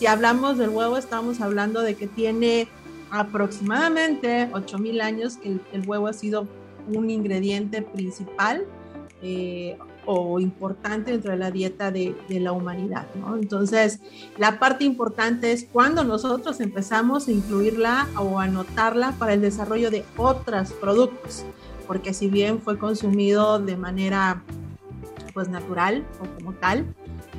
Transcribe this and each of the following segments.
si hablamos del huevo, estamos hablando de que tiene aproximadamente 8000 años que el, huevo ha sido un ingrediente principal eh, o importante dentro de la dieta de, la humanidad. Entonces, la parte importante es cuando nosotros empezamos a incluirla o anotarla para el desarrollo de otros productos, porque si bien fue consumido de manera pues natural o como tal,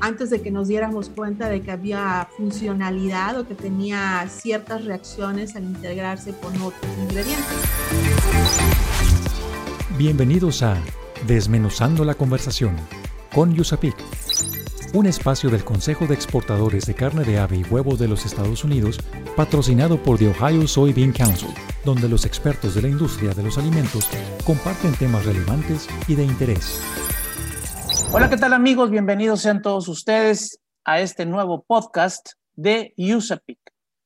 antes de que nos diéramos cuenta de que había funcionalidad o que tenía ciertas reacciones al integrarse con otros ingredientes. Bienvenidos a Desmenuzando la conversación con Yusapik, un espacio del Consejo de Exportadores de Carne de Ave y Huevo de los Estados Unidos, patrocinado por The Ohio Soybean Council, donde los expertos de la industria de los alimentos comparten temas relevantes y de interés. Hola, ¿qué tal amigos? Bienvenidos sean todos ustedes a este nuevo podcast de USAPIC.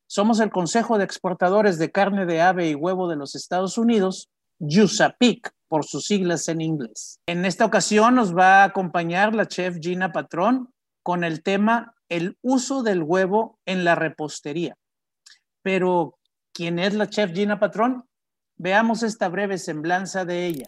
Somos el Consejo de Exportadores de Carne de Ave y Huevo de los Estados Unidos, USAPIC por sus siglas en inglés. En esta ocasión nos va a acompañar la chef Gina Patrón con el tema el uso del huevo en la repostería. Pero, ¿quién es la chef Gina Patrón? Veamos esta breve semblanza de ella.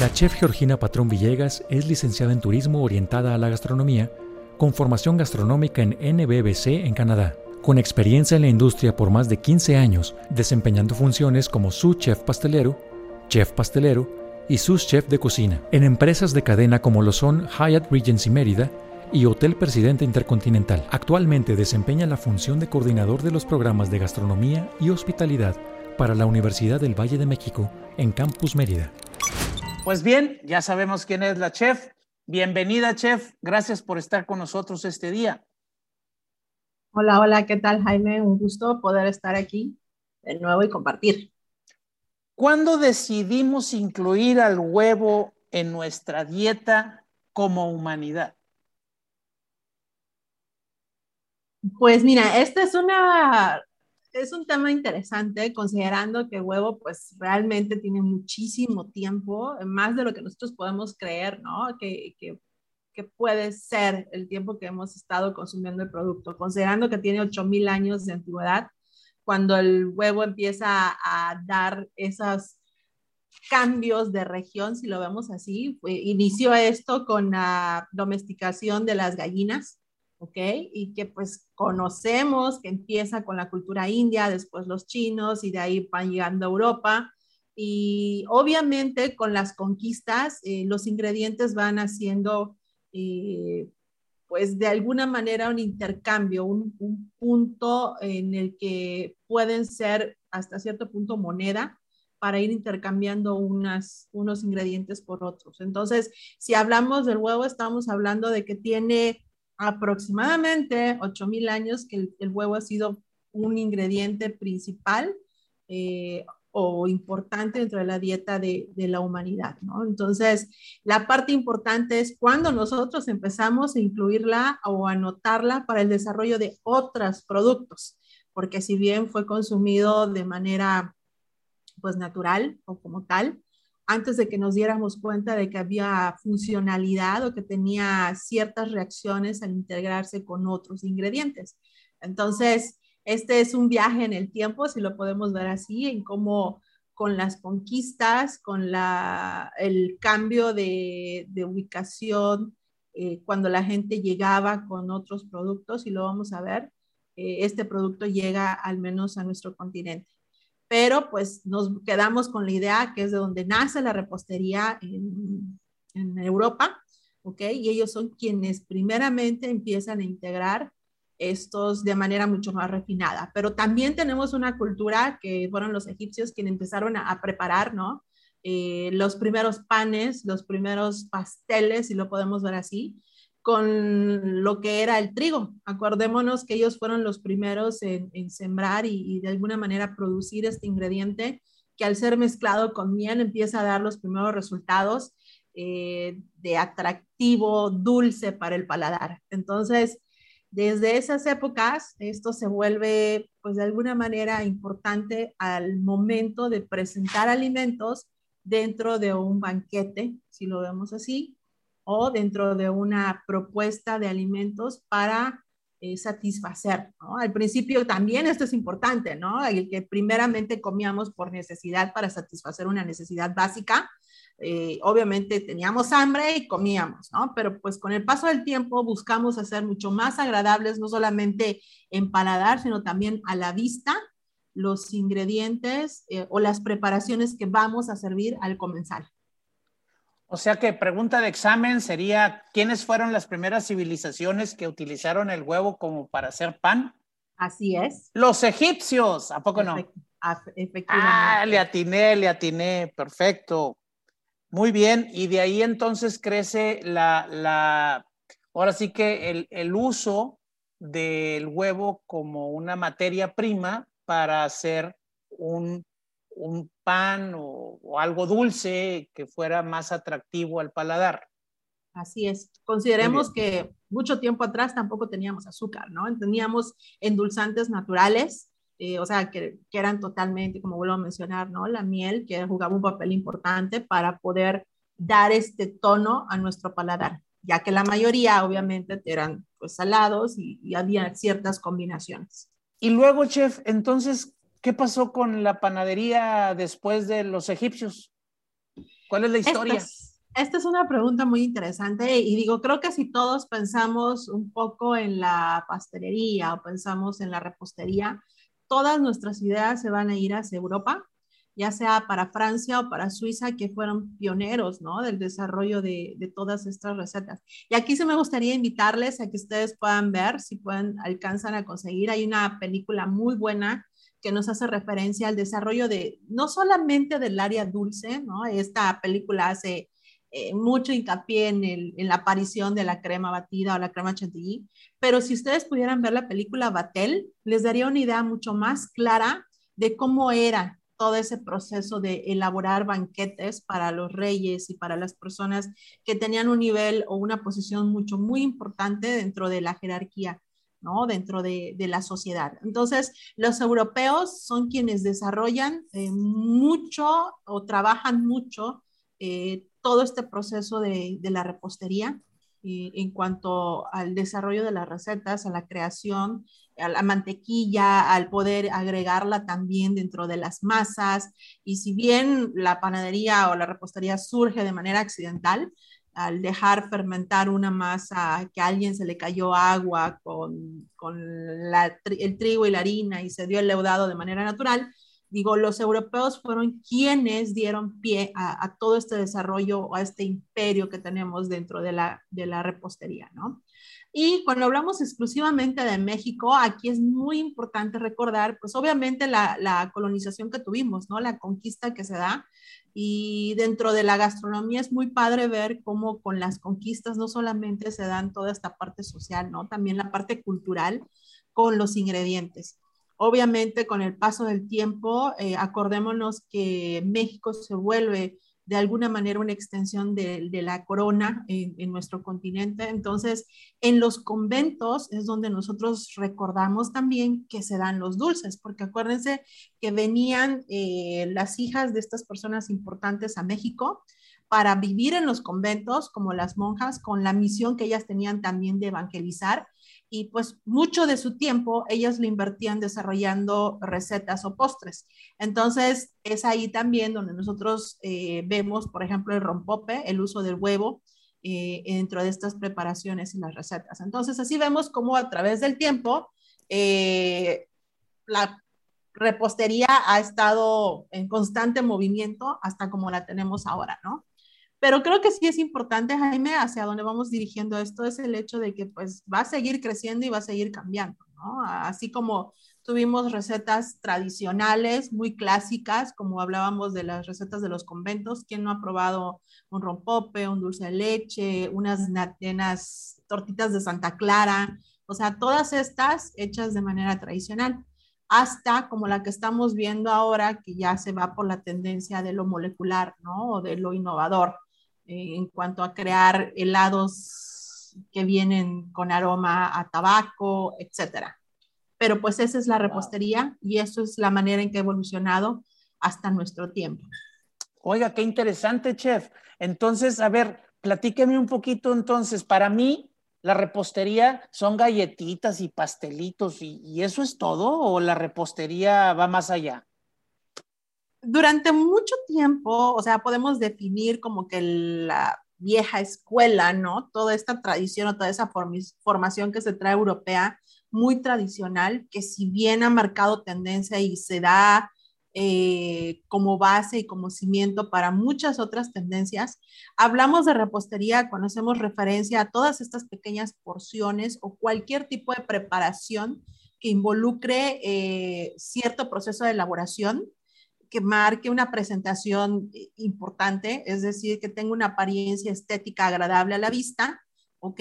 La chef Georgina Patrón Villegas es licenciada en turismo orientada a la gastronomía, con formación gastronómica en NBBC en Canadá, con experiencia en la industria por más de 15 años, desempeñando funciones como su chef pastelero, chef pastelero y sus chef de cocina, en empresas de cadena como lo son Hyatt Regency Mérida y Hotel Presidente Intercontinental. Actualmente desempeña la función de coordinador de los programas de gastronomía y hospitalidad para la Universidad del Valle de México en Campus Mérida. Pues bien, ya sabemos quién es la chef. Bienvenida, chef. Gracias por estar con nosotros este día. Hola, hola, ¿qué tal, Jaime? Un gusto poder estar aquí de nuevo y compartir. ¿Cuándo decidimos incluir al huevo en nuestra dieta como humanidad? Pues mira, esta es una es un tema interesante considerando que el huevo pues realmente tiene muchísimo tiempo, más de lo que nosotros podemos creer, ¿no? Que, que, que puede ser el tiempo que hemos estado consumiendo el producto, considerando que tiene 8000 años de antigüedad cuando el huevo empieza a dar esos cambios de región, si lo vemos así. inició esto con la domesticación de las gallinas, ¿ok? Y que pues conocemos que empieza con la cultura india, después los chinos y de ahí van llegando a Europa. Y obviamente con las conquistas, eh, los ingredientes van haciendo eh, pues de alguna manera un intercambio, un, punto en el que pueden ser hasta cierto punto moneda para ir intercambiando unas, unos ingredientes por otros. Entonces, si hablamos del huevo, estamos hablando de que tiene aproximadamente 8000 años que el, huevo ha sido un ingrediente principal. Eh, o importante dentro de la dieta de, la humanidad, ¿no? Entonces, la parte importante es cuando nosotros empezamos a incluirla o anotarla para el desarrollo de otros productos, porque si bien fue consumido de manera, pues, natural o como tal, antes de que nos diéramos cuenta de que había funcionalidad o que tenía ciertas reacciones al integrarse con otros ingredientes. Entonces, este es un viaje en el tiempo, si lo podemos ver así, en cómo con las conquistas, con la, el cambio de, ubicación, eh, cuando la gente llegaba con otros productos, y lo vamos a ver, eh, este producto llega al menos a nuestro continente. Pero pues nos quedamos con la idea que es de donde nace la repostería en, Europa, ¿ok? Y ellos son quienes primeramente empiezan a integrar estos de manera mucho más refinada. Pero también tenemos una cultura que fueron los egipcios quienes empezaron a, preparar, ¿no? Eh, los primeros panes, los primeros pasteles, si lo podemos ver así, con lo que era el trigo. Acordémonos que ellos fueron los primeros en, sembrar y, de alguna manera producir este ingrediente que al ser mezclado con miel empieza a dar los primeros resultados eh, de atractivo, dulce para el paladar. Entonces, desde esas épocas, esto se vuelve, pues de alguna manera, importante al momento de presentar alimentos dentro de un banquete, si lo vemos así, o dentro de una propuesta de alimentos para eh, satisfacer, ¿no? Al principio también esto es importante, ¿no? El que primeramente comíamos por necesidad para satisfacer una necesidad básica, eh, obviamente teníamos hambre y comíamos, ¿no? Pero pues con el paso del tiempo buscamos hacer mucho más agradables, no solamente en paladar, sino también a la vista, los ingredientes eh, o las preparaciones que vamos a servir al comensal. O sea que pregunta de examen sería, ¿quiénes fueron las primeras civilizaciones que utilizaron el huevo como para hacer pan? Así es. Los egipcios, ¿a poco no? Efectivamente. Ah, le atiné, le atiné, perfecto. Muy bien, y de ahí entonces crece la, la ahora sí que el, el uso del huevo como una materia prima para hacer un un pan o, algo dulce que fuera más atractivo al paladar. Así es. Consideremos que mucho tiempo atrás tampoco teníamos azúcar, ¿no? Teníamos endulzantes naturales, eh, o sea, que, que, eran totalmente, como vuelvo a mencionar, ¿no? La miel, que jugaba un papel importante para poder dar este tono a nuestro paladar, ya que la mayoría, obviamente, eran pues salados y, y había ciertas combinaciones. Y luego, chef, entonces, ¿Qué pasó con la panadería después de los egipcios? ¿Cuál es la historia? Esta es, una pregunta muy interesante y digo, creo que si todos pensamos un poco en la pastelería o pensamos en la repostería, todas nuestras ideas se van a ir hacia Europa, ya sea para Francia o para Suiza, que fueron pioneros, ¿no? Del desarrollo de, de, todas estas recetas. Y aquí sí me gustaría invitarles a que ustedes puedan ver, si pueden, alcanzan a conseguir. Hay una película muy buena que nos hace referencia al desarrollo de, no solamente del área dulce, ¿no? Esta película hace eh, mucho hincapié en, la aparición de la crema batida o la crema chantilly, pero si ustedes pudieran ver la película Batel, les daría una idea mucho más clara de cómo era todo ese proceso de elaborar banquetes para los reyes y para las personas que tenían un nivel o una posición mucho, muy importante dentro de la jerarquía ¿no? dentro de, la sociedad. Entonces, los europeos son quienes desarrollan eh, mucho o trabajan mucho eh, todo este proceso de, la repostería eh, en cuanto al desarrollo de las recetas, a la creación, a la mantequilla, al poder agregarla también dentro de las masas. Y si bien la panadería o la repostería surge de manera accidental, al dejar fermentar una masa que a alguien se le cayó agua con, el trigo y la harina y se dio el leudado de manera natural, digo, los europeos fueron quienes dieron pie a, todo este desarrollo, a este imperio que tenemos dentro de la, de la repostería, ¿no? Y cuando hablamos exclusivamente de México, aquí es muy importante recordar, pues obviamente la, la colonización que tuvimos, ¿no? La conquista que se da y dentro de la gastronomía es muy padre ver cómo con las conquistas no solamente se dan toda esta parte social, ¿no? También la parte cultural con los ingredientes. Obviamente con el paso del tiempo, eh, acordémonos que México se vuelve de alguna manera una extensión de, la corona en, nuestro continente. Entonces, en los conventos es donde nosotros recordamos también que se dan los dulces, porque acuérdense que venían eh, las hijas de estas personas importantes a México para vivir en los conventos como las monjas, con la misión que ellas tenían también de evangelizar y pues mucho de su tiempo ellas lo invertían desarrollando recetas o postres. Entonces es ahí también donde nosotros eh, vemos, por ejemplo, el rompope, el uso del huevo eh, dentro de estas preparaciones y las recetas. Entonces así vemos cómo a través del tiempo eh, la repostería ha estado en constante movimiento hasta como la tenemos ahora, ¿no? Pero creo que sí es importante, Jaime, hacia dónde vamos dirigiendo esto, es el hecho de que pues va a seguir creciendo y va a seguir cambiando, ¿no? Así como tuvimos recetas tradicionales, muy clásicas, como hablábamos de las recetas de los conventos, ¿quién no ha probado un rompope, un dulce de leche, unas, unas tortitas de Santa Clara? O sea, todas estas hechas de manera tradicional hasta como la que estamos viendo ahora, que ya se va por la tendencia de lo molecular, ¿no? O de lo innovador. Eh, en cuanto a crear helados que vienen con aroma a tabaco, etcétera. Pero pues esa es la repostería y eso es la manera en que ha evolucionado hasta nuestro tiempo. Oiga, qué interesante, chef. Entonces, a ver, platíqueme un poquito entonces. Para mí, la repostería son galletitas y pastelitos y, eso es todo o la repostería va más allá? Durante mucho tiempo, o sea, podemos definir como que la vieja escuela, ¿no? Toda esta tradición o toda esa formación que se trae europea, muy tradicional, que si bien ha marcado tendencia y se da eh, como base y como cimiento para muchas otras tendencias. Hablamos de repostería cuando hacemos referencia a todas estas pequeñas porciones o cualquier tipo de preparación que involucre eh, cierto proceso de elaboración que marque una presentación eh, importante, es decir, que tenga una apariencia estética agradable a la vista, ¿ok?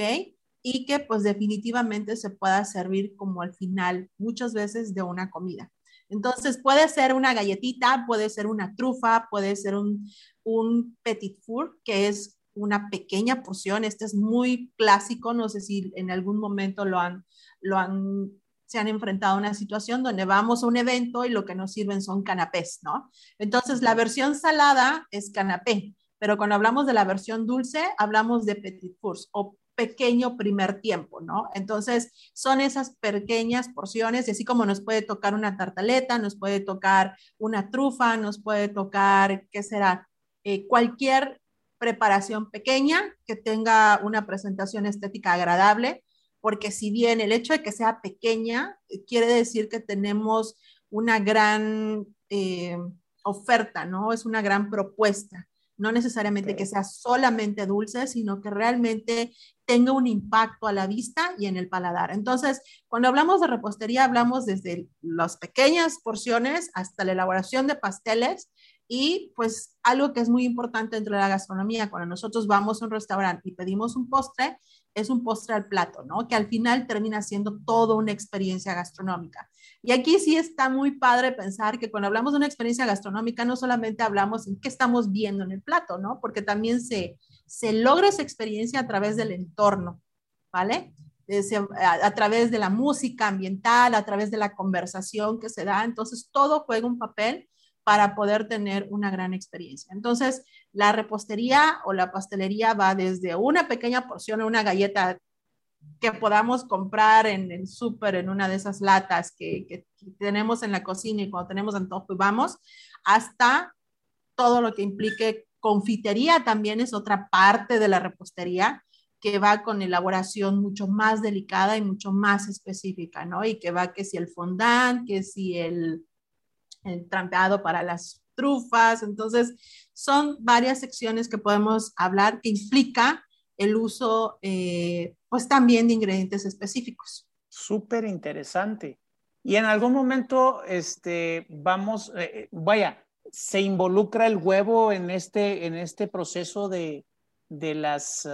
Y que pues definitivamente se pueda servir como al final muchas veces de una comida. Entonces puede ser una galletita, puede ser una trufa, puede ser un, un petit four, que es una pequeña porción. Este es muy clásico, no sé si en algún momento lo han, lo han, se han enfrentado a una situación donde vamos a un evento y lo que nos sirven son canapés, ¿no? Entonces la versión salada es canapé, pero cuando hablamos de la versión dulce, hablamos de petit fours o pequeño primer tiempo, ¿no? Entonces, son esas pequeñas porciones, y así como nos puede tocar una tartaleta, nos puede tocar una trufa, nos puede tocar, ¿qué será? Eh, cualquier preparación pequeña que tenga una presentación estética agradable, porque si bien el hecho de que sea pequeña eh, quiere decir que tenemos una gran eh, oferta, ¿no? Es una gran propuesta no necesariamente que sea solamente dulce, sino que realmente tenga un impacto a la vista y en el paladar. Entonces, cuando hablamos de repostería, hablamos desde las pequeñas porciones hasta la elaboración de pasteles y pues algo que es muy importante dentro de la gastronomía, cuando nosotros vamos a un restaurante y pedimos un postre, es un postre al plato, ¿no? Que al final termina siendo toda una experiencia gastronómica. Y aquí sí está muy padre pensar que cuando hablamos de una experiencia gastronómica, no solamente hablamos en qué estamos viendo en el plato, ¿no? Porque también se, se logra esa experiencia a través del entorno, ¿vale? A, a, través de la música ambiental, a través de la conversación que se da. Entonces, todo juega un papel para poder tener una gran experiencia. Entonces, la repostería o la pastelería va desde una pequeña porción, una galleta que podamos comprar en el súper, en una de esas latas que, que, tenemos en la cocina y cuando tenemos antojo y vamos, hasta todo lo que implique confitería también es otra parte de la repostería que va con elaboración mucho más delicada y mucho más específica, ¿no? Y que va que si el fondant, que si el, el trampeado para las trufas. Entonces, son varias secciones que podemos hablar que implica el uso, eh, pues también de ingredientes específicos. Súper interesante. Y en algún momento, este, vamos, eh, eh, vaya, se involucra el huevo en este, en este proceso de, de las,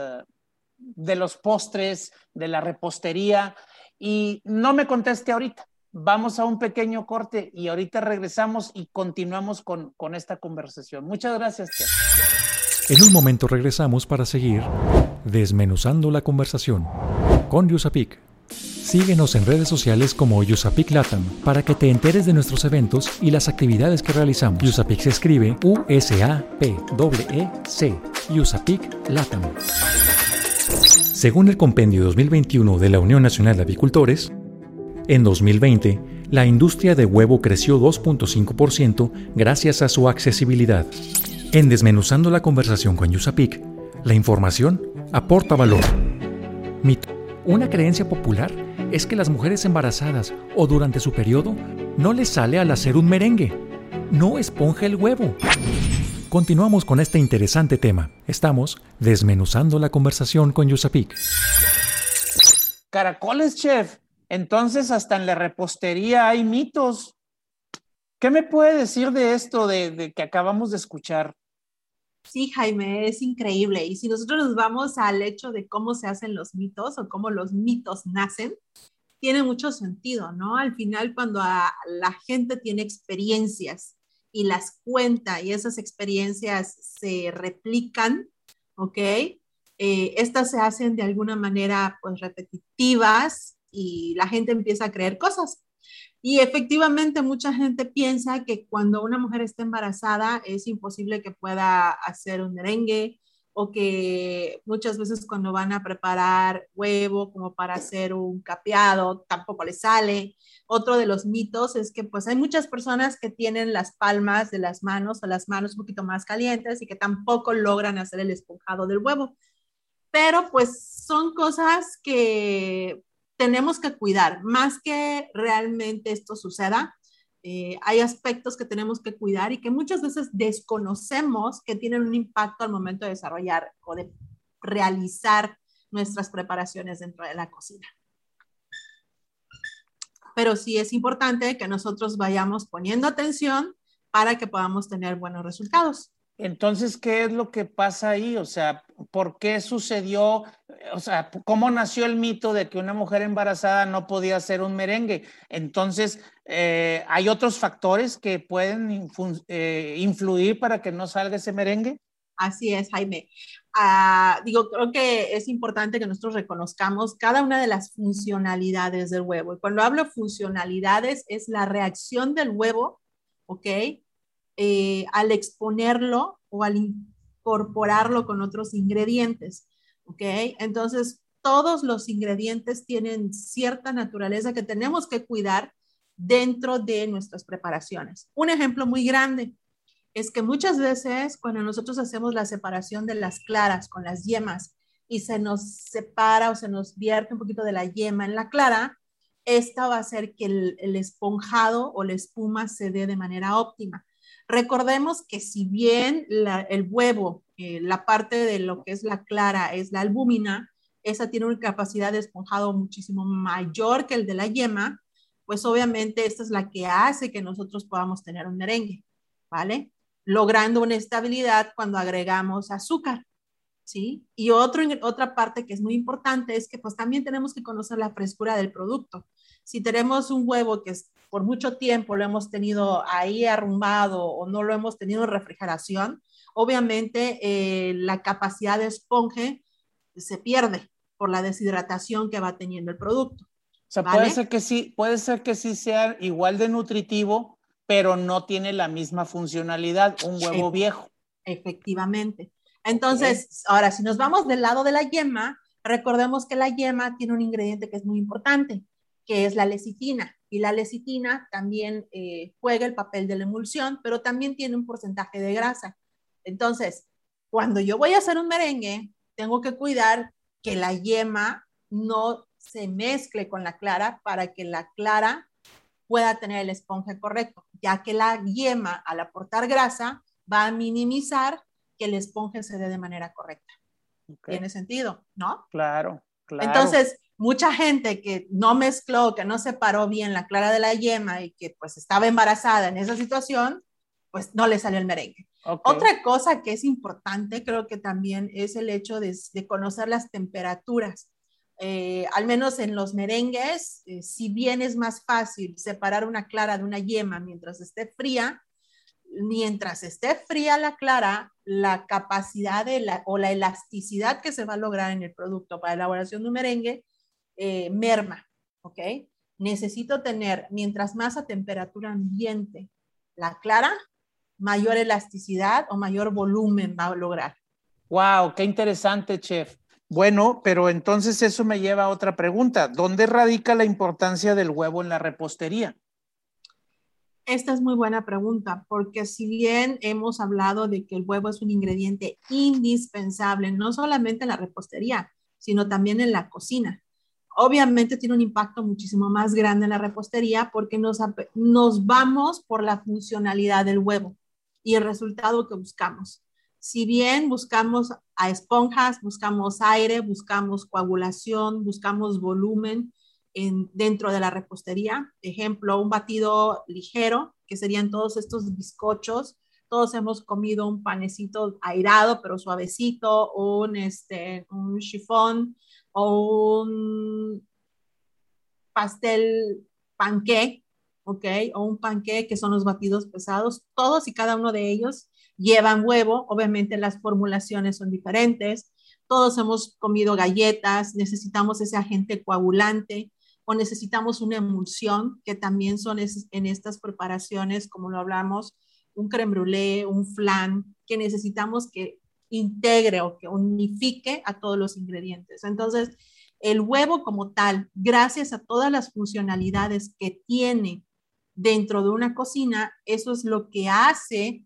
de los postres, de la repostería. Y no me conteste ahorita, Vamos a un pequeño corte y ahorita regresamos y continuamos con, con esta conversación. Muchas gracias, Chef. En un momento regresamos para seguir desmenuzando la conversación con Yusapik. Síguenos en redes sociales como Yusapik Latam para que te enteres de nuestros eventos y las actividades que realizamos. Yusapik se escribe U-S-A-P-E-C. Yusapik Latam. Según el Compendio 2021 de la Unión Nacional de Avicultores, en 2020, la industria de huevo creció 2.5% gracias a su accesibilidad. En Desmenuzando la conversación con Yusapik, la información aporta valor. Mito. Una creencia popular es que las mujeres embarazadas o durante su periodo no les sale al hacer un merengue. No esponja el huevo. Continuamos con este interesante tema. Estamos desmenuzando la conversación con Yusapik. Caracoles, chef. Entonces, hasta en la repostería hay mitos. ¿Qué me puede decir de esto de, que acabamos de escuchar? Sí, Jaime, es increíble. Y si nosotros nos vamos al hecho de cómo se hacen los mitos o cómo los mitos nacen, tiene mucho sentido, ¿no? Al final, cuando la gente tiene experiencias y las cuenta y esas experiencias se replican, ¿ok? Eh, estas se hacen de alguna manera, pues, repetitivas, y la gente empieza a creer cosas. Y efectivamente mucha gente piensa que cuando una mujer está embarazada es imposible que pueda hacer un merengue, o que muchas veces cuando van a preparar huevo como para hacer un capeado, tampoco les sale. Otro de los mitos es que pues hay muchas personas que tienen las palmas de las manos o las manos un poquito más calientes y que tampoco logran hacer el esponjado del huevo. Pero pues son cosas que tenemos que cuidar, más que realmente esto suceda eh, hay aspectos que tenemos que cuidar y que muchas veces desconocemos que tienen un impacto al momento de desarrollar o de realizar nuestras preparaciones dentro de la cocina. Pero sí es importante que nosotros vayamos poniendo atención para que podamos tener buenos resultados. Entonces, ¿qué es lo que pasa ahí? O sea, ¿por qué sucedió? O sea, ¿cómo nació el mito de que una mujer embarazada no podía hacer un merengue? Entonces, eh, ¿hay otros factores que pueden eh, influir para que no salga ese merengue? Así es, Jaime. Ah, digo, creo que es importante que nosotros reconozcamos cada una de las funcionalidades del huevo. Y cuando hablo funcionalidades, es la reacción del huevo, ¿ok? Eh, al exponerlo o al incorporarlo con otros ingredientes. ¿Ok? Entonces, todos los ingredientes tienen cierta naturaleza que tenemos que cuidar dentro de nuestras preparaciones. Un ejemplo muy grande es que muchas veces cuando nosotros hacemos la separación de las claras con las yemas y se nos separa o se nos vierte un poquito de la yema en la clara, esta va a hacer que el, el esponjado o la espuma se dé de manera óptima. Recordemos que si bien el huevo, eh, la parte de lo que es la clara es la albúmina, esa tiene una capacidad de esponjado muchísimo mayor que el de la yema, pues obviamente esta es la que hace que nosotros podamos tener un merengue, ¿vale? Logrando una estabilidad cuando agregamos azúcar, ¿sí? Y otro, otra parte que es muy importante es que pues también tenemos que conocer la frescura del producto. Si tenemos un huevo que es por mucho tiempo lo hemos tenido ahí arrumbado o no lo hemos tenido en refrigeración, obviamente eh, la capacidad de esponje se pierde por la deshidratación que va teniendo el producto. O sea, puede ser que sí, puede ser que sí sea igual de nutritivo, pero no tiene la misma funcionalidad, un huevo viejo. Efectivamente. Entonces, ahora, si nos vamos del lado de la yema, recordemos que la yema tiene un ingrediente que es muy importante, que es la lecitina. Y la lecitina también eh, juega el papel de la emulsión, pero también tiene un porcentaje de grasa. Entonces, cuando yo voy a hacer un merengue, tengo que cuidar que la yema no se mezcle con la clara para que la clara pueda tener el esponje correcto, ya que la yema al aportar grasa va a minimizar que el esponje se dé de manera correcta. ¿Tiene sentido? ¿No? Claro, claro. Entonces, mucha gente que no mezcló, que no separó bien la clara de la yema y que pues estaba embarazada en esa situación, pues no le salió el merengue. Otra cosa que es importante, creo que también es el hecho de, conocer las temperaturas. Eh, al menos en los merengues, eh, si bien es más fácil separar una clara de una yema mientras esté fría, mientras esté fría la clara, la capacidad de la, o la elasticidad que se va a lograr en el producto para elaboración de un merengue eh, merma, ¿ok? Necesito tener, mientras más a temperatura ambiente la clara, mayor elasticidad o mayor volumen va a lograr. Wow, qué interesante, chef. Bueno, pero entonces eso me lleva a otra pregunta. ¿Dónde radica la importancia del huevo en la repostería? Esta es muy buena pregunta, porque si bien hemos hablado de que el huevo es un ingrediente indispensable, no solamente en la repostería, sino también en la cocina obviamente tiene un impacto muchísimo más grande en la repostería porque nos, vamos por la funcionalidad del huevo y el resultado que buscamos. Si bien buscamos a esponjas, buscamos aire, buscamos coagulación, buscamos volumen en, dentro de la repostería, ejemplo, un batido ligero, que serían todos estos bizcochos, todos hemos comido un panecito airado pero suavecito, un, este, un chifón, o un pastel panqué, ¿ok? O un panqué que son los batidos pesados. Todos y cada uno de ellos llevan huevo. Obviamente las formulaciones son diferentes. Todos hemos comido galletas, necesitamos ese agente coagulante o necesitamos una emulsión, que también son en estas preparaciones, como lo hablamos, un creme brûlée, un flan, que necesitamos que integre o que unifique a todos los ingredientes. Entonces, el huevo como tal, gracias a todas las funcionalidades que tiene dentro de una cocina, eso es lo que hace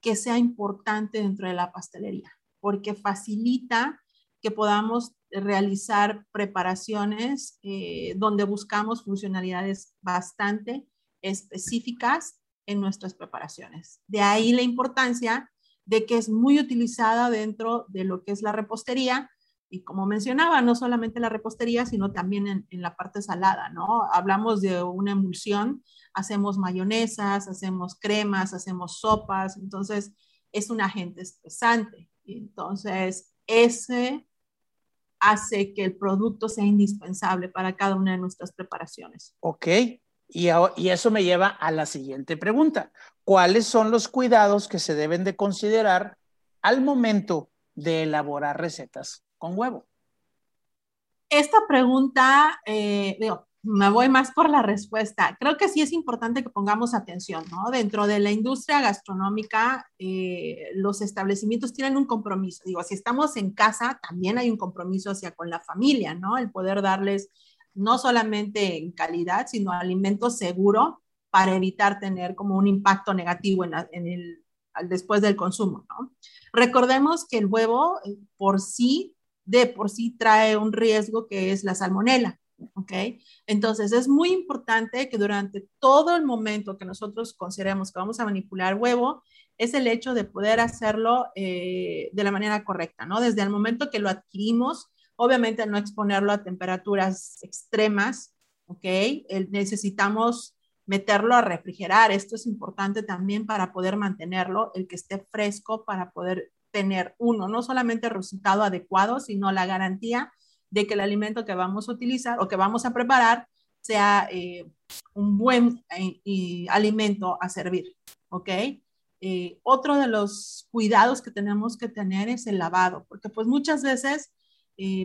que sea importante dentro de la pastelería, porque facilita que podamos realizar preparaciones eh, donde buscamos funcionalidades bastante específicas en nuestras preparaciones. De ahí la importancia de que es muy utilizada dentro de lo que es la repostería y como mencionaba, no solamente la repostería, sino también en, en, la parte salada, ¿no? Hablamos de una emulsión, hacemos mayonesas, hacemos cremas, hacemos sopas, entonces es un agente espesante. Entonces, ese hace que el producto sea indispensable para cada una de nuestras preparaciones. Ok, y, y, eso me lleva a la siguiente pregunta. ¿Cuáles son los cuidados que se deben de considerar al momento de elaborar recetas con huevo? Esta pregunta, eh, digo, me voy más por la respuesta. Creo que sí es importante que pongamos atención, ¿no? Dentro de la industria gastronómica, eh, los establecimientos tienen un compromiso. Digo, si estamos en casa, también hay un compromiso hacia con la familia, ¿no? El poder darles no solamente en calidad, sino alimento seguro para evitar tener como un impacto negativo en, el, después del consumo, ¿no? Recordemos que el huevo eh, por sí, de por sí trae un riesgo que es la salmonela. ¿ok? Entonces es muy importante que durante todo el momento que nosotros consideremos que vamos a manipular huevo, es el hecho de poder hacerlo eh, de la manera correcta, ¿no? Desde el momento que lo adquirimos, obviamente no exponerlo a temperaturas extremas, ¿ok? necesitamos meterlo a refrigerar. Esto es importante también para poder mantenerlo, el que esté fresco, para poder tener uno, no solamente el resultado adecuado, sino la garantía de que el alimento que vamos a utilizar o que vamos a preparar sea eh, un buen eh, alimento a servir, ¿ok? Eh, otro de los cuidados que tenemos que tener es el lavado, porque pues muchas veces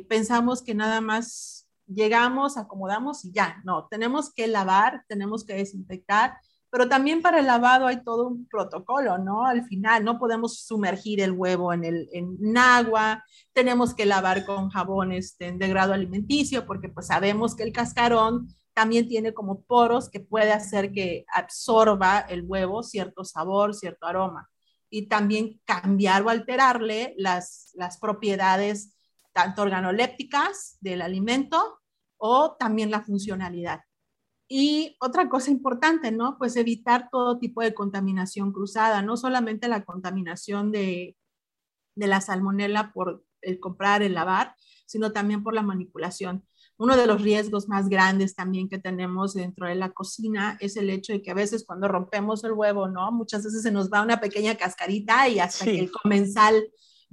pensamos que nada más llegamos, acomodamos y ya, no, tenemos que lavar, tenemos que desinfectar pero también para el lavado hay todo un protocolo, ¿no? Al final no podemos sumergir el huevo en, el, en agua, tenemos que lavar con jabón este, de grado alimenticio, porque pues sabemos que el cascarón también tiene como poros que puede hacer que absorba el huevo cierto sabor, cierto aroma. Y también cambiar o alterarle las, las propiedades tanto organolépticas del alimento o también la funcionalidad. Y otra cosa importante, ¿no? Pues evitar todo tipo de contaminación cruzada, no solamente la contaminación de, de la salmonela por el comprar, el lavar, sino también por la manipulación. Uno de los riesgos más grandes también que tenemos dentro de la cocina es el hecho de que a veces cuando rompemos el huevo, ¿no? Muchas veces se nos va una pequeña cascarita y hasta que el comensal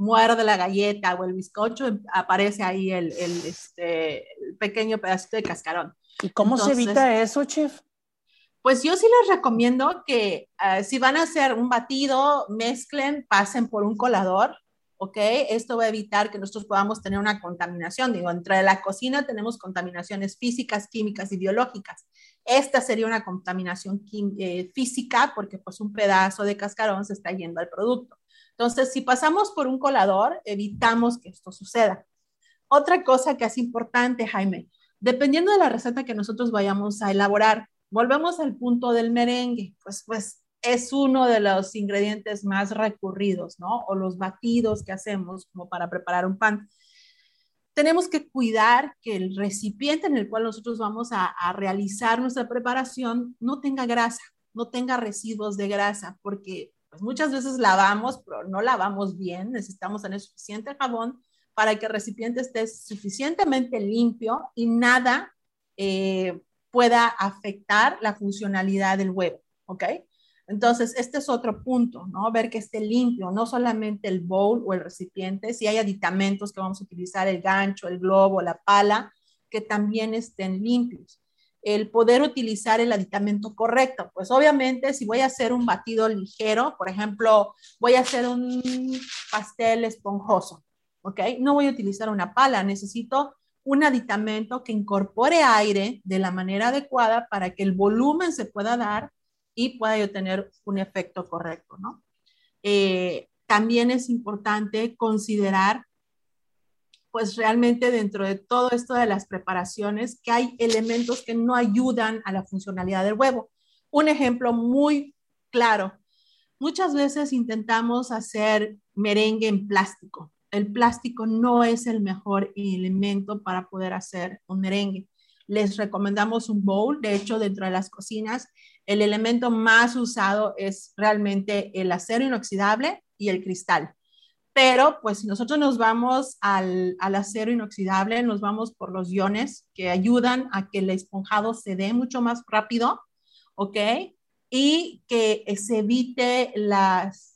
muerde la galleta o el bizcocho, aparece ahí el, el, este, el pequeño pedacito de cascarón. ¿Y cómo se evita eso, chef? Pues yo sí les recomiendo que eh, si van a hacer un batido, mezclen, pasen por un colador, ¿ok? Esto va a evitar que nosotros podamos tener una contaminación. Digo, entre la cocina tenemos contaminaciones físicas, químicas y biológicas. Esta sería una contaminación eh, física porque pues un pedazo de cascarón se está yendo al producto. Entonces, si pasamos por un colador, evitamos que esto suceda. Otra cosa que es importante, Jaime, dependiendo de la receta que nosotros vayamos a elaborar, volvemos al punto del merengue, pues, pues es uno de los ingredientes más recurridos, ¿no? O los batidos que hacemos como para preparar un pan. Tenemos que cuidar que el recipiente en el cual nosotros vamos a, realizar nuestra preparación no tenga grasa, no tenga residuos de grasa, porque pues muchas veces lavamos, pero no lavamos bien, necesitamos tener suficiente jabón para que el recipiente esté suficientemente limpio y nada eh, pueda afectar la funcionalidad del huevo, ¿ok? Entonces, este es otro punto, ¿no? Ver que esté limpio, no solamente el bowl o el recipiente, si hay aditamentos que vamos a utilizar, el gancho, el globo, la pala, que también estén limpios. El poder utilizar el aditamento correcto, pues obviamente si voy a hacer un batido ligero, por ejemplo, voy a hacer un pastel esponjoso, ¿ok? No voy a utilizar una pala, necesito un aditamento que incorpore aire de la manera adecuada para que el volumen se pueda dar y pueda yo tener un efecto correcto, ¿no? Eh, también es importante considerar pues realmente dentro de todo esto de las preparaciones, que hay elementos que no ayudan a la funcionalidad del huevo. Un ejemplo muy claro, muchas veces intentamos hacer merengue en plástico. El plástico no es el mejor elemento para poder hacer un merengue. Les recomendamos un bowl, de hecho dentro de las cocinas el elemento más usado es realmente el acero inoxidable y el cristal. Pero pues si nosotros nos vamos al, acero inoxidable, nos vamos por los iones que ayudan a que el esponjado se dé mucho más rápido, ¿ok? Y que se evite las,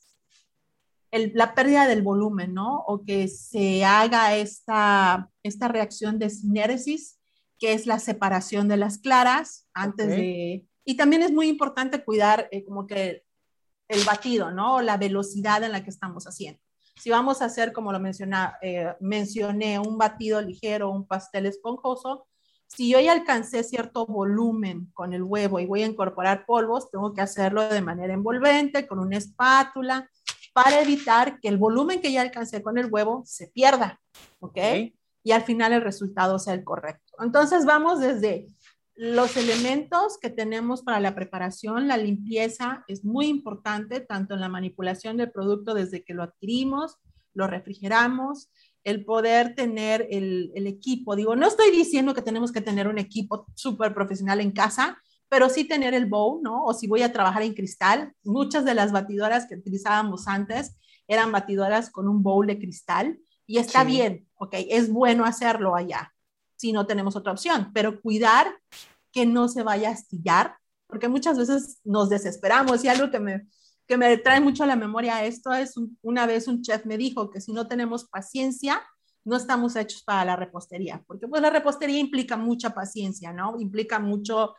la pérdida del volumen, ¿no? O que se haga esta, esta reacción de sinéresis, que es la separación de las claras antes de... Y también es muy importante cuidar eh, como que el batido, ¿no? La velocidad en la que estamos haciendo. Si vamos a hacer, como lo eh, mencioné, un batido ligero, un pastel esponjoso, si yo ya alcancé cierto volumen con el huevo y voy a incorporar polvos, tengo que hacerlo de manera envolvente, con una espátula, para evitar que el volumen que ya alcancé con el huevo se pierda, ¿ok? Y al final el resultado sea el correcto. Entonces vamos desde los elementos que tenemos para la preparación, la limpieza es muy importante, tanto en la manipulación del producto desde que lo adquirimos, lo refrigeramos, el poder tener el, equipo. Digo, no estoy diciendo que tenemos que tener un equipo súper profesional en casa, pero sí tener el bowl, ¿no? O si voy a trabajar en cristal, muchas de las batidoras que utilizábamos antes eran batidoras con un bowl de cristal y está bien, ok, es bueno hacerlo allá si no tenemos otra opción, pero cuidar que no se vaya a astillar, porque muchas veces nos desesperamos y algo que me, que me trae mucho a la memoria esto es una vez un chef me dijo que si no tenemos paciencia, no estamos hechos para la repostería, porque pues la repostería implica mucha paciencia, ¿no? Implica mucho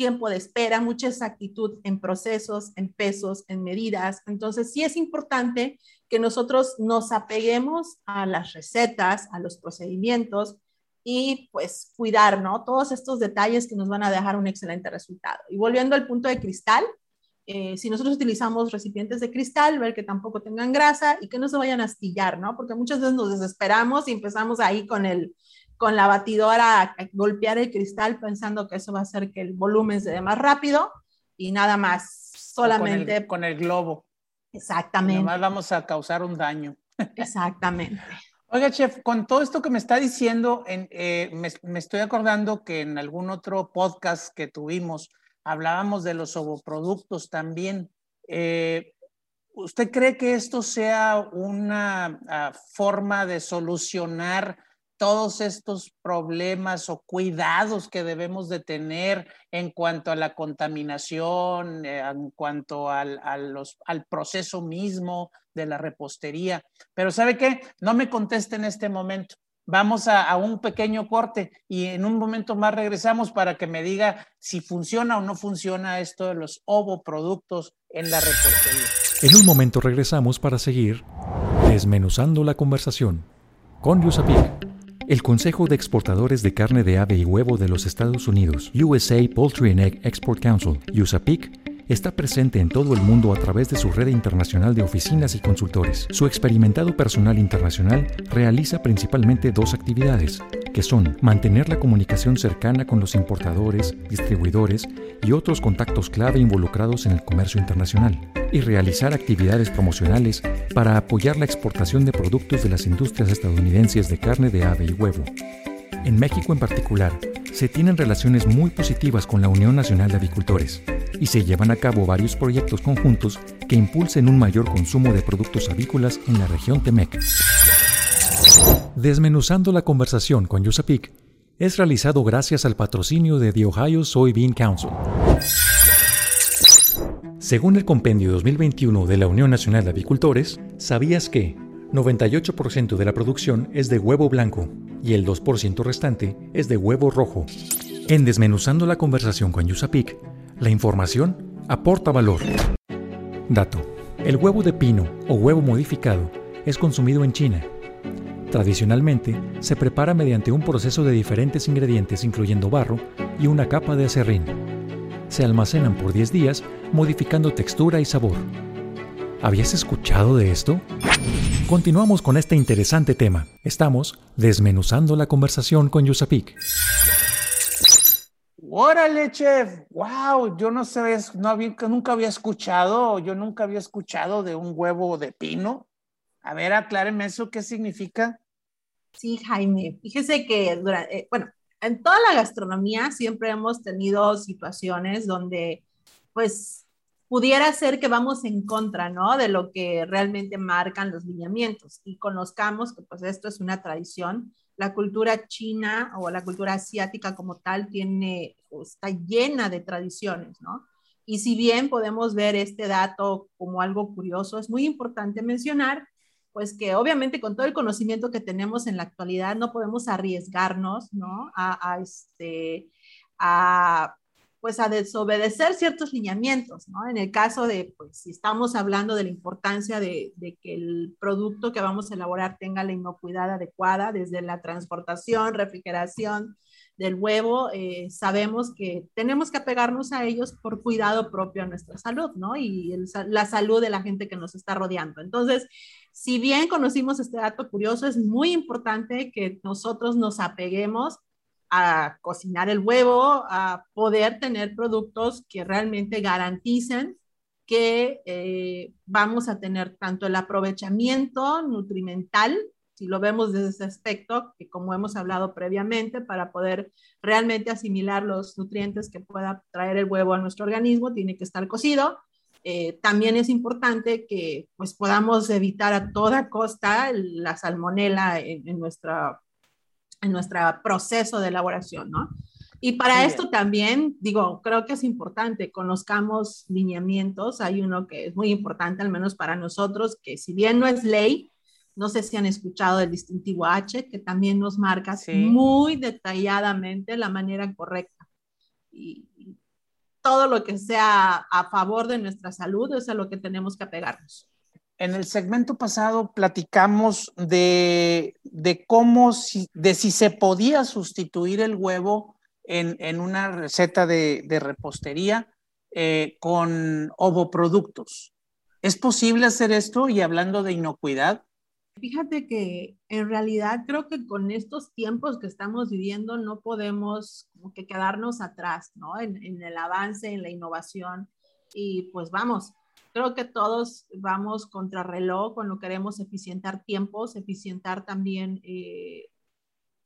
tiempo de espera, mucha exactitud en procesos, en pesos, en medidas. Entonces, sí es importante que nosotros nos apeguemos a las recetas, a los procedimientos, y pues cuidar, ¿no? Todos estos detalles que nos van a dejar un excelente resultado. Y volviendo al punto de cristal, eh, si nosotros utilizamos recipientes de cristal, ver que tampoco tengan grasa y que no se vayan a astillar, ¿no? Porque muchas veces nos desesperamos y empezamos ahí con el con la batidora a golpear el cristal pensando que eso va a hacer que el volumen se dé más rápido y nada más, solamente con el, globo. Exactamente. Nada más vamos a causar un daño. Exactamente. Oiga, chef, con todo esto que me está diciendo, eh, me, estoy acordando que en algún otro podcast que tuvimos hablábamos de los ovoproductos también. Eh, ¿Usted cree que esto sea una ah, forma de solucionar todos estos problemas o cuidados que debemos de tener en cuanto a la contaminación, eh, en cuanto al, al proceso mismo de la repostería. Pero ¿sabe qué? No me conteste en este momento. Vamos a, a, un pequeño corte y en un momento más regresamos para que me diga si funciona o no funciona esto de los ovoproductos en la repostería. En un momento regresamos para seguir desmenuzando la conversación con Yusapik el Consejo de Exportadores de Carne de Ave y Huevo de los Estados Unidos, USA Poultry and Egg Export Council, USAPIC, está presente en todo el mundo a través de su red internacional de oficinas y consultores. Su experimentado personal internacional realiza principalmente dos actividades, que son mantener la comunicación cercana con los importadores, distribuidores y otros contactos clave involucrados en el comercio internacional, y realizar actividades promocionales para apoyar la exportación de productos de las industrias estadounidenses de carne de ave y huevo. En México en particular, se tienen relaciones muy positivas con la Unión Nacional de Avicultores y se llevan a cabo varios proyectos conjuntos que impulsen un mayor consumo de productos avícolas en la región Temec. Desmenuzando la conversación con Yusapik es realizado gracias al patrocinio de The Ohio Soybean Council. Según el compendio 2021 de la Unión Nacional de Avicultores, ¿sabías que 98% de la producción es de huevo blanco y el 2% restante es de huevo rojo. En Desmenuzando la conversación con Yusapik, la información aporta valor. Dato. El huevo de pino o huevo modificado es consumido en China. Tradicionalmente se prepara mediante un proceso de diferentes ingredientes incluyendo barro y una capa de acerrín. Se almacenan por 10 días modificando textura y sabor. ¿Habías escuchado de esto? Continuamos con este interesante tema. Estamos desmenuzando la conversación con Yusapik. Órale, chef. Wow, yo no sé, no había, nunca había escuchado, yo nunca había escuchado de un huevo de pino. A ver, acláreme eso, ¿qué significa? Sí, Jaime. Fíjese que, eh, bueno, en toda la gastronomía siempre hemos tenido situaciones donde, pues, pudiera ser que vamos en contra, ¿no? De lo que realmente marcan los lineamientos y conozcamos que, pues, esto es una tradición la cultura china o la cultura asiática como tal tiene, está llena de tradiciones, ¿no? Y si bien podemos ver este dato como algo curioso, es muy importante mencionar, pues que obviamente con todo el conocimiento que tenemos en la actualidad no podemos arriesgarnos, ¿no? A, a este, a pues a desobedecer ciertos lineamientos, ¿no? En el caso de, pues si estamos hablando de la importancia de, que el producto que vamos a elaborar tenga la inocuidad adecuada, desde la transportación, refrigeración del huevo, eh, sabemos que tenemos que apegarnos a ellos por cuidado propio a nuestra salud, ¿no? Y la salud de la gente que nos está rodeando. Entonces, si bien conocimos este dato curioso, es muy importante que nosotros nos apeguemos a cocinar el huevo, a poder tener productos que realmente garanticen que eh, vamos a tener tanto el aprovechamiento nutrimental, si lo vemos desde ese aspecto, que como hemos hablado previamente, para poder realmente asimilar los nutrientes que pueda traer el huevo a nuestro organismo, tiene que estar cocido. Eh, también es importante que pues, podamos evitar a toda costa la salmonela en, en nuestra en nuestro proceso de elaboración, ¿no? Y para esto también, digo, creo que es importante, conozcamos lineamientos. Hay uno que es muy importante, al menos para nosotros, que si bien no es ley, no sé si han escuchado del distintivo H, que también nos marca muy detalladamente la manera correcta. Y, y todo lo que sea a favor de nuestra salud es a lo que tenemos que apegarnos. En el segmento pasado platicamos de, cómo, si, de si se podía sustituir el huevo en, una receta de, repostería eh, con ovoproductos. ¿Es posible hacer esto? Y hablando de inocuidad. Fíjate que en realidad creo que con estos tiempos que estamos viviendo no podemos como que quedarnos atrás, ¿no? En, en el avance, en la innovación. Y pues vamos, creo que todos vamos contra reloj cuando queremos eficientar tiempos, eficientar también eh,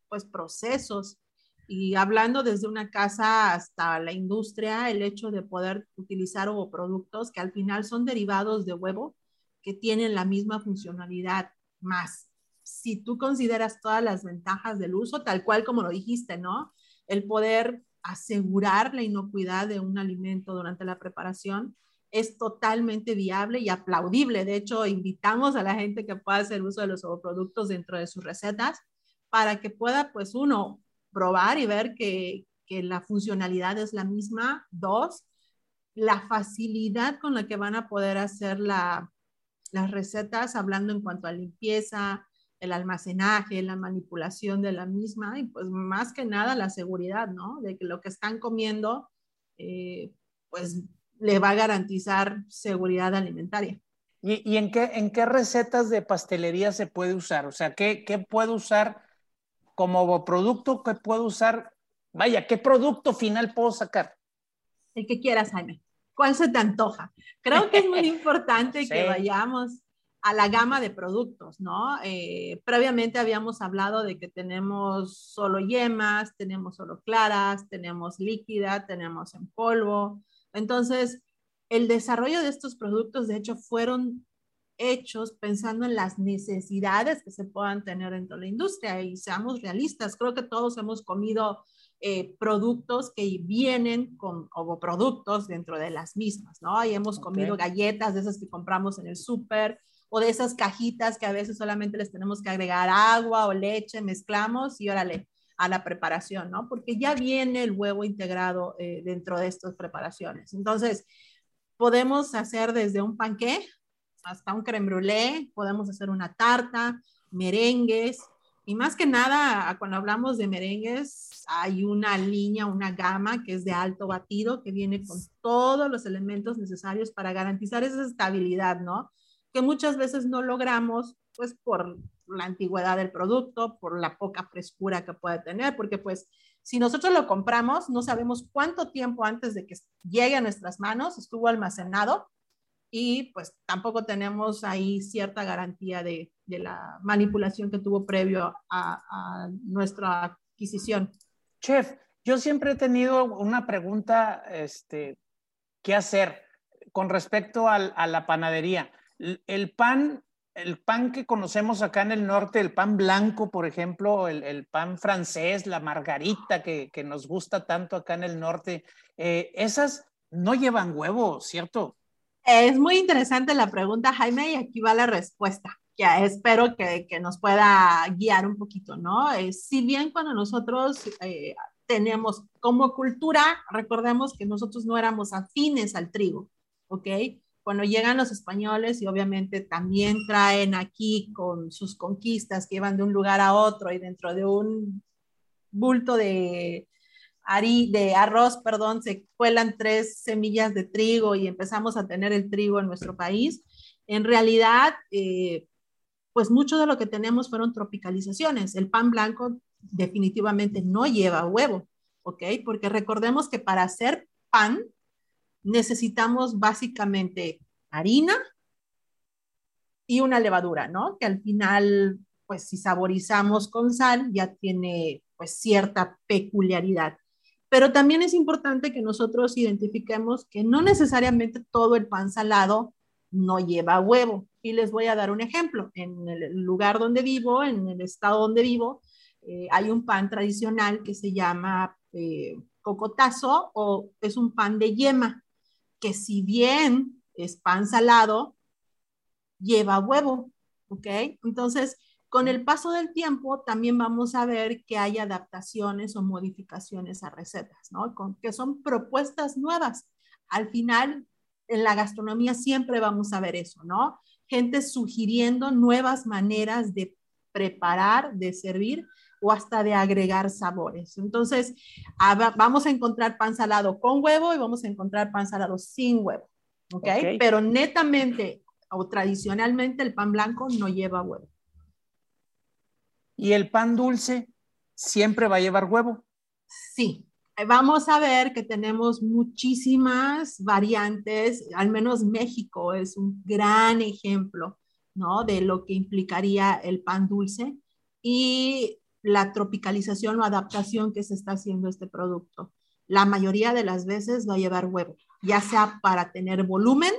pues procesos. Y hablando desde una casa hasta la industria, el hecho de poder utilizar productos que al final son derivados de huevo, que tienen la misma funcionalidad más. Si tú consideras todas las ventajas del uso, tal cual como lo dijiste, ¿no? El poder asegurar la inocuidad de un alimento durante la preparación, es totalmente viable y aplaudible. De hecho, invitamos a la gente que pueda hacer uso de los productos dentro de sus recetas para que pueda, pues, uno, probar y ver que, que la funcionalidad es la misma. Dos, la facilidad con la que van a poder hacer la, las recetas, hablando en cuanto a limpieza, el almacenaje, la manipulación de la misma y pues más que nada la seguridad, ¿no? De que lo que están comiendo, eh, pues le va a garantizar seguridad alimentaria. ¿Y, en, qué, en qué recetas de pastelería se puede usar? O sea, ¿qué, qué puedo usar como producto? ¿Qué puedo usar? Vaya, ¿qué producto final puedo sacar? El que quieras, Jaime. ¿Cuál se te antoja? Creo que es muy importante que vayamos a la gama de productos, ¿no? Eh, previamente habíamos hablado de que tenemos solo yemas, tenemos solo claras, tenemos líquida, tenemos en polvo, entonces, el desarrollo de estos productos, de hecho, fueron hechos pensando en las necesidades que se puedan tener dentro de la industria y seamos realistas, creo que todos hemos comido eh, productos que vienen con productos dentro de las mismas, ¿no? Y hemos comido galletas de esas que compramos en el súper o de esas cajitas que a veces solamente les tenemos que agregar agua o leche, mezclamos y órale, a la preparación, ¿no? Porque ya viene el huevo integrado eh, dentro de estas preparaciones. Entonces, podemos hacer desde un panqué hasta un creme brûlée, podemos hacer una tarta, merengues, y más que nada, cuando hablamos de merengues, hay una línea, una gama que es de alto batido, que viene con todos los elementos necesarios para garantizar esa estabilidad, ¿no? que muchas veces no logramos, pues por la antigüedad del producto, por la poca frescura que puede tener, porque pues si nosotros lo compramos, no sabemos cuánto tiempo antes de que llegue a nuestras manos estuvo almacenado y pues tampoco tenemos ahí cierta garantía de, de la manipulación que tuvo previo a, nuestra adquisición. Chef, yo siempre he tenido una pregunta, este, ¿qué hacer con respecto al, a la panadería? El pan el pan que conocemos acá en el norte, el pan blanco, por ejemplo, el, pan francés, la margarita que, nos gusta tanto acá en el norte, eh, esas no llevan huevo, ¿cierto? Es muy interesante la pregunta, Jaime, y aquí va la respuesta. Ya espero que, que nos pueda guiar un poquito, ¿no? Eh, si bien cuando nosotros eh, tenemos como cultura, recordemos que nosotros no éramos afines al trigo, ¿ok? Cuando llegan los españoles y obviamente también traen aquí con sus conquistas que iban de un lugar a otro y dentro de un bulto de, de arroz, perdón, se cuelan tres semillas de trigo y empezamos a tener el trigo en nuestro país. En realidad, eh, pues mucho de lo que tenemos fueron tropicalizaciones. El pan blanco definitivamente no lleva huevo, ¿ok? Porque recordemos que para hacer pan necesitamos básicamente harina y una levadura, ¿no? Que al final, pues si saborizamos con sal, ya tiene pues cierta peculiaridad. Pero también es importante que nosotros identifiquemos que no necesariamente todo el pan salado no lleva huevo. Y les voy a dar un ejemplo. En el lugar donde vivo, en el estado donde vivo, eh, hay un pan tradicional que se llama eh, cocotazo o es un pan de yema que si bien es pan salado, lleva huevo, ¿ok? Entonces, con el paso del tiempo también vamos a ver que hay adaptaciones o modificaciones a recetas, ¿no? Con, que son propuestas nuevas. Al final, en la gastronomía siempre vamos a ver eso, ¿no? Gente sugiriendo nuevas maneras de preparar, de servir o hasta de agregar sabores. Entonces, vamos a encontrar pan salado con huevo y vamos a encontrar pan salado sin huevo. ¿ok? okay. Pero netamente o tradicionalmente el pan blanco no lleva huevo. ¿Y el pan dulce siempre va a llevar huevo? Sí. Vamos a ver que tenemos muchísimas variantes, al menos México es un gran ejemplo, ¿no? De lo que implicaría el pan dulce. Y la tropicalización o adaptación que se está haciendo este producto. La mayoría de las veces va a llevar huevo, ya sea para tener volumen.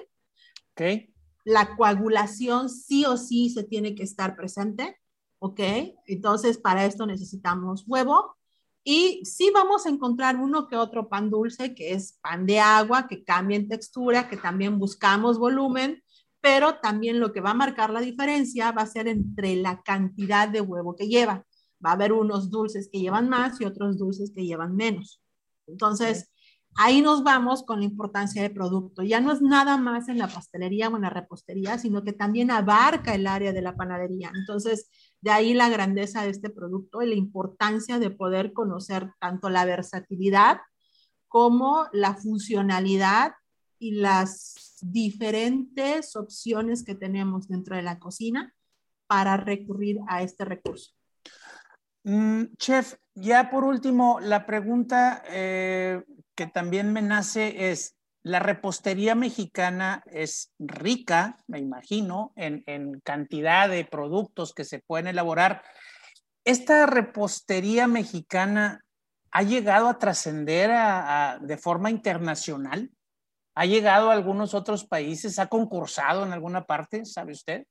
Okay. La coagulación sí o sí se tiene que estar presente. ¿Ok? Entonces, para esto necesitamos huevo. Y sí vamos a encontrar uno que otro pan dulce, que es pan de agua, que cambia en textura, que también buscamos volumen, pero también lo que va a marcar la diferencia va a ser entre la cantidad de huevo que lleva va a haber unos dulces que llevan más y otros dulces que llevan menos. Entonces, ahí nos vamos con la importancia del producto. Ya no es nada más en la pastelería o en la repostería, sino que también abarca el área de la panadería. Entonces, de ahí la grandeza de este producto y la importancia de poder conocer tanto la versatilidad como la funcionalidad y las diferentes opciones que tenemos dentro de la cocina para recurrir a este recurso. Mm, chef, ya por último, la pregunta eh, que también me nace es, la repostería mexicana es rica, me imagino, en, en cantidad de productos que se pueden elaborar. ¿Esta repostería mexicana ha llegado a trascender de forma internacional? ¿Ha llegado a algunos otros países? ¿Ha concursado en alguna parte? ¿Sabe usted?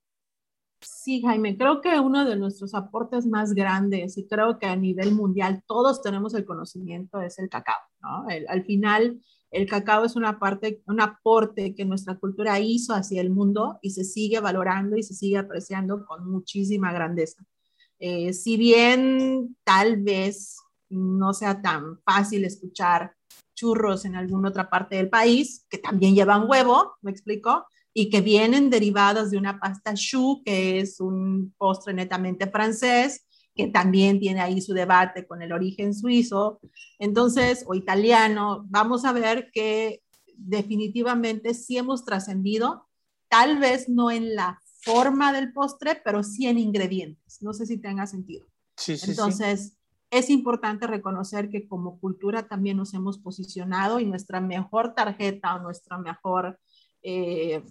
Sí, Jaime, creo que uno de nuestros aportes más grandes y creo que a nivel mundial todos tenemos el conocimiento es el cacao, ¿no? Al final, el cacao es una parte, un aporte que nuestra cultura hizo hacia el mundo y se sigue valorando y se sigue apreciando con muchísima grandeza. Eh, si bien tal vez no sea tan fácil escuchar churros en alguna otra parte del país, que también llevan huevo, ¿me explico? Y que vienen derivadas de una pasta choux, que es un postre netamente francés, que también tiene ahí su debate con el origen suizo, entonces, o italiano, vamos a ver que definitivamente sí hemos trascendido tal vez no en la forma del postre, pero sí en ingredientes. No sé si tenga sentido. Sí, sí, Entonces, es importante reconocer que como cultura también nos hemos posicionado y nuestra mejor tarjeta o nuestra mejor, eh,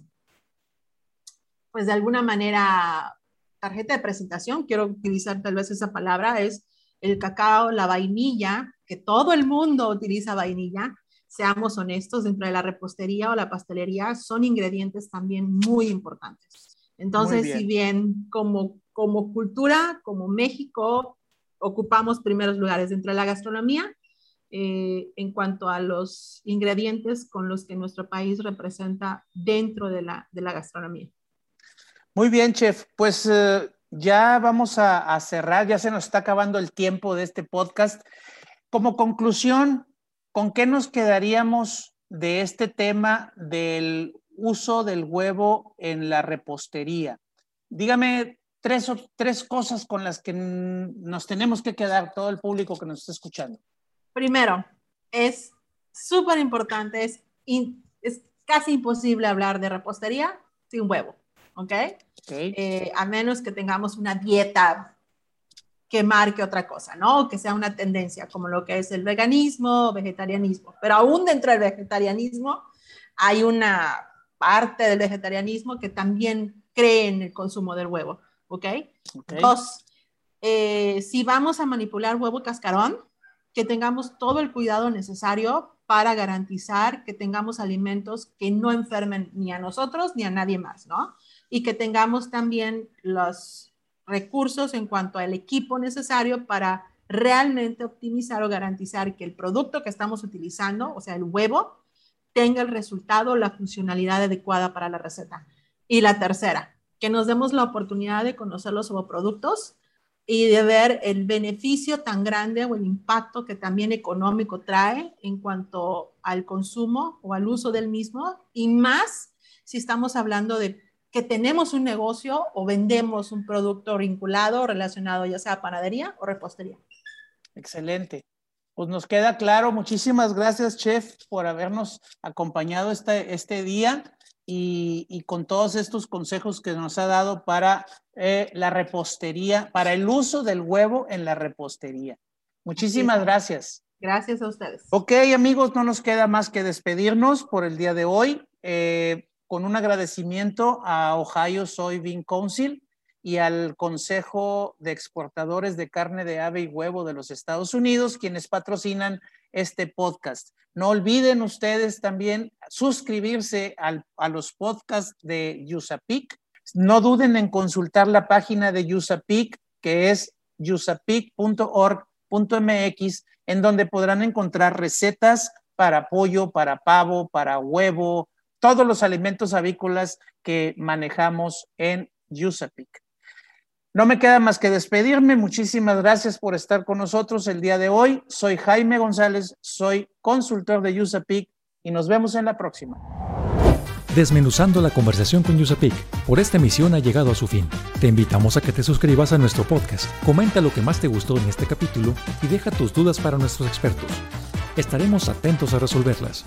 pues de alguna manera, tarjeta de presentación, quiero utilizar tal vez esa palabra, es el cacao, la vainilla, que todo el mundo utiliza vainilla, seamos honestos, dentro de la repostería o la pastelería son ingredientes también muy importantes. Entonces, si bien como, como cultura, como México, ocupamos primeros lugares dentro de la gastronomía, eh, en cuanto a los ingredientes con los que nuestro país representa dentro de la, de la gastronomía. Muy bien, chef. Pues eh, ya vamos a, cerrar, ya se nos está acabando el tiempo de este podcast. Como conclusión, ¿con qué nos quedaríamos de este tema del uso del huevo en la repostería? Dígame tres, tres cosas con las que nos tenemos que quedar todo el público que nos está escuchando. Primero, es súper importante, es casi imposible hablar de repostería sin huevo, ¿ok? okay. Eh, a menos que tengamos una dieta que marque otra cosa, ¿no? Que sea una tendencia, como lo que es el veganismo vegetarianismo. Pero aún dentro del vegetarianismo hay una parte del vegetarianismo que también cree en el consumo del huevo. ¿ok? okay. Dos, eh, si vamos a manipular huevo cascarón, que tengamos todo el cuidado necesario para garantizar que tengamos alimentos que no enfermen ni a nosotros ni a nadie más, ¿no? Y que tengamos también los recursos en cuanto al equipo necesario para realmente optimizar o garantizar que el producto que estamos utilizando, o sea, el huevo, tenga el resultado, la funcionalidad adecuada para la receta. Y la tercera, que nos demos la oportunidad de conocer los productos y de ver el beneficio tan grande o el impacto que también económico trae en cuanto al consumo o al uso del mismo y más si estamos hablando de que tenemos un negocio o vendemos un producto vinculado relacionado ya sea a panadería o repostería. Excelente. Pues nos queda claro. Muchísimas gracias, chef, por habernos acompañado este, este día y, y, con todos estos consejos que nos ha dado para eh, la repostería, para el uso del huevo en la repostería. Muchísimas gracias. Gracias a ustedes. Ok, amigos, no nos queda más que despedirnos por el día de hoy eh, con un agradecimiento a Ohio Soybean Council y al Consejo de Exportadores de Carne de Ave y Huevo de los Estados Unidos, quienes patrocinan este podcast. No olviden ustedes también suscribirse a los podcasts de USAPIC. No duden en consultar la página de USAPIC, que es usapic.org.mx, en donde podrán encontrar recetas para pollo, para pavo, para huevo, todos los alimentos avícolas que manejamos en USAPIC. No me queda más que despedirme. Muchísimas gracias por estar con nosotros el día de hoy. Soy Jaime González, soy consultor de USAPIC y nos vemos en la próxima. Desmenuzando la conversación con USAPIC, por esta emisión ha llegado a su fin. Te invitamos a que te suscribas a nuestro podcast, comenta lo que más te gustó en este capítulo y deja tus dudas para nuestros expertos. Estaremos atentos a resolverlas.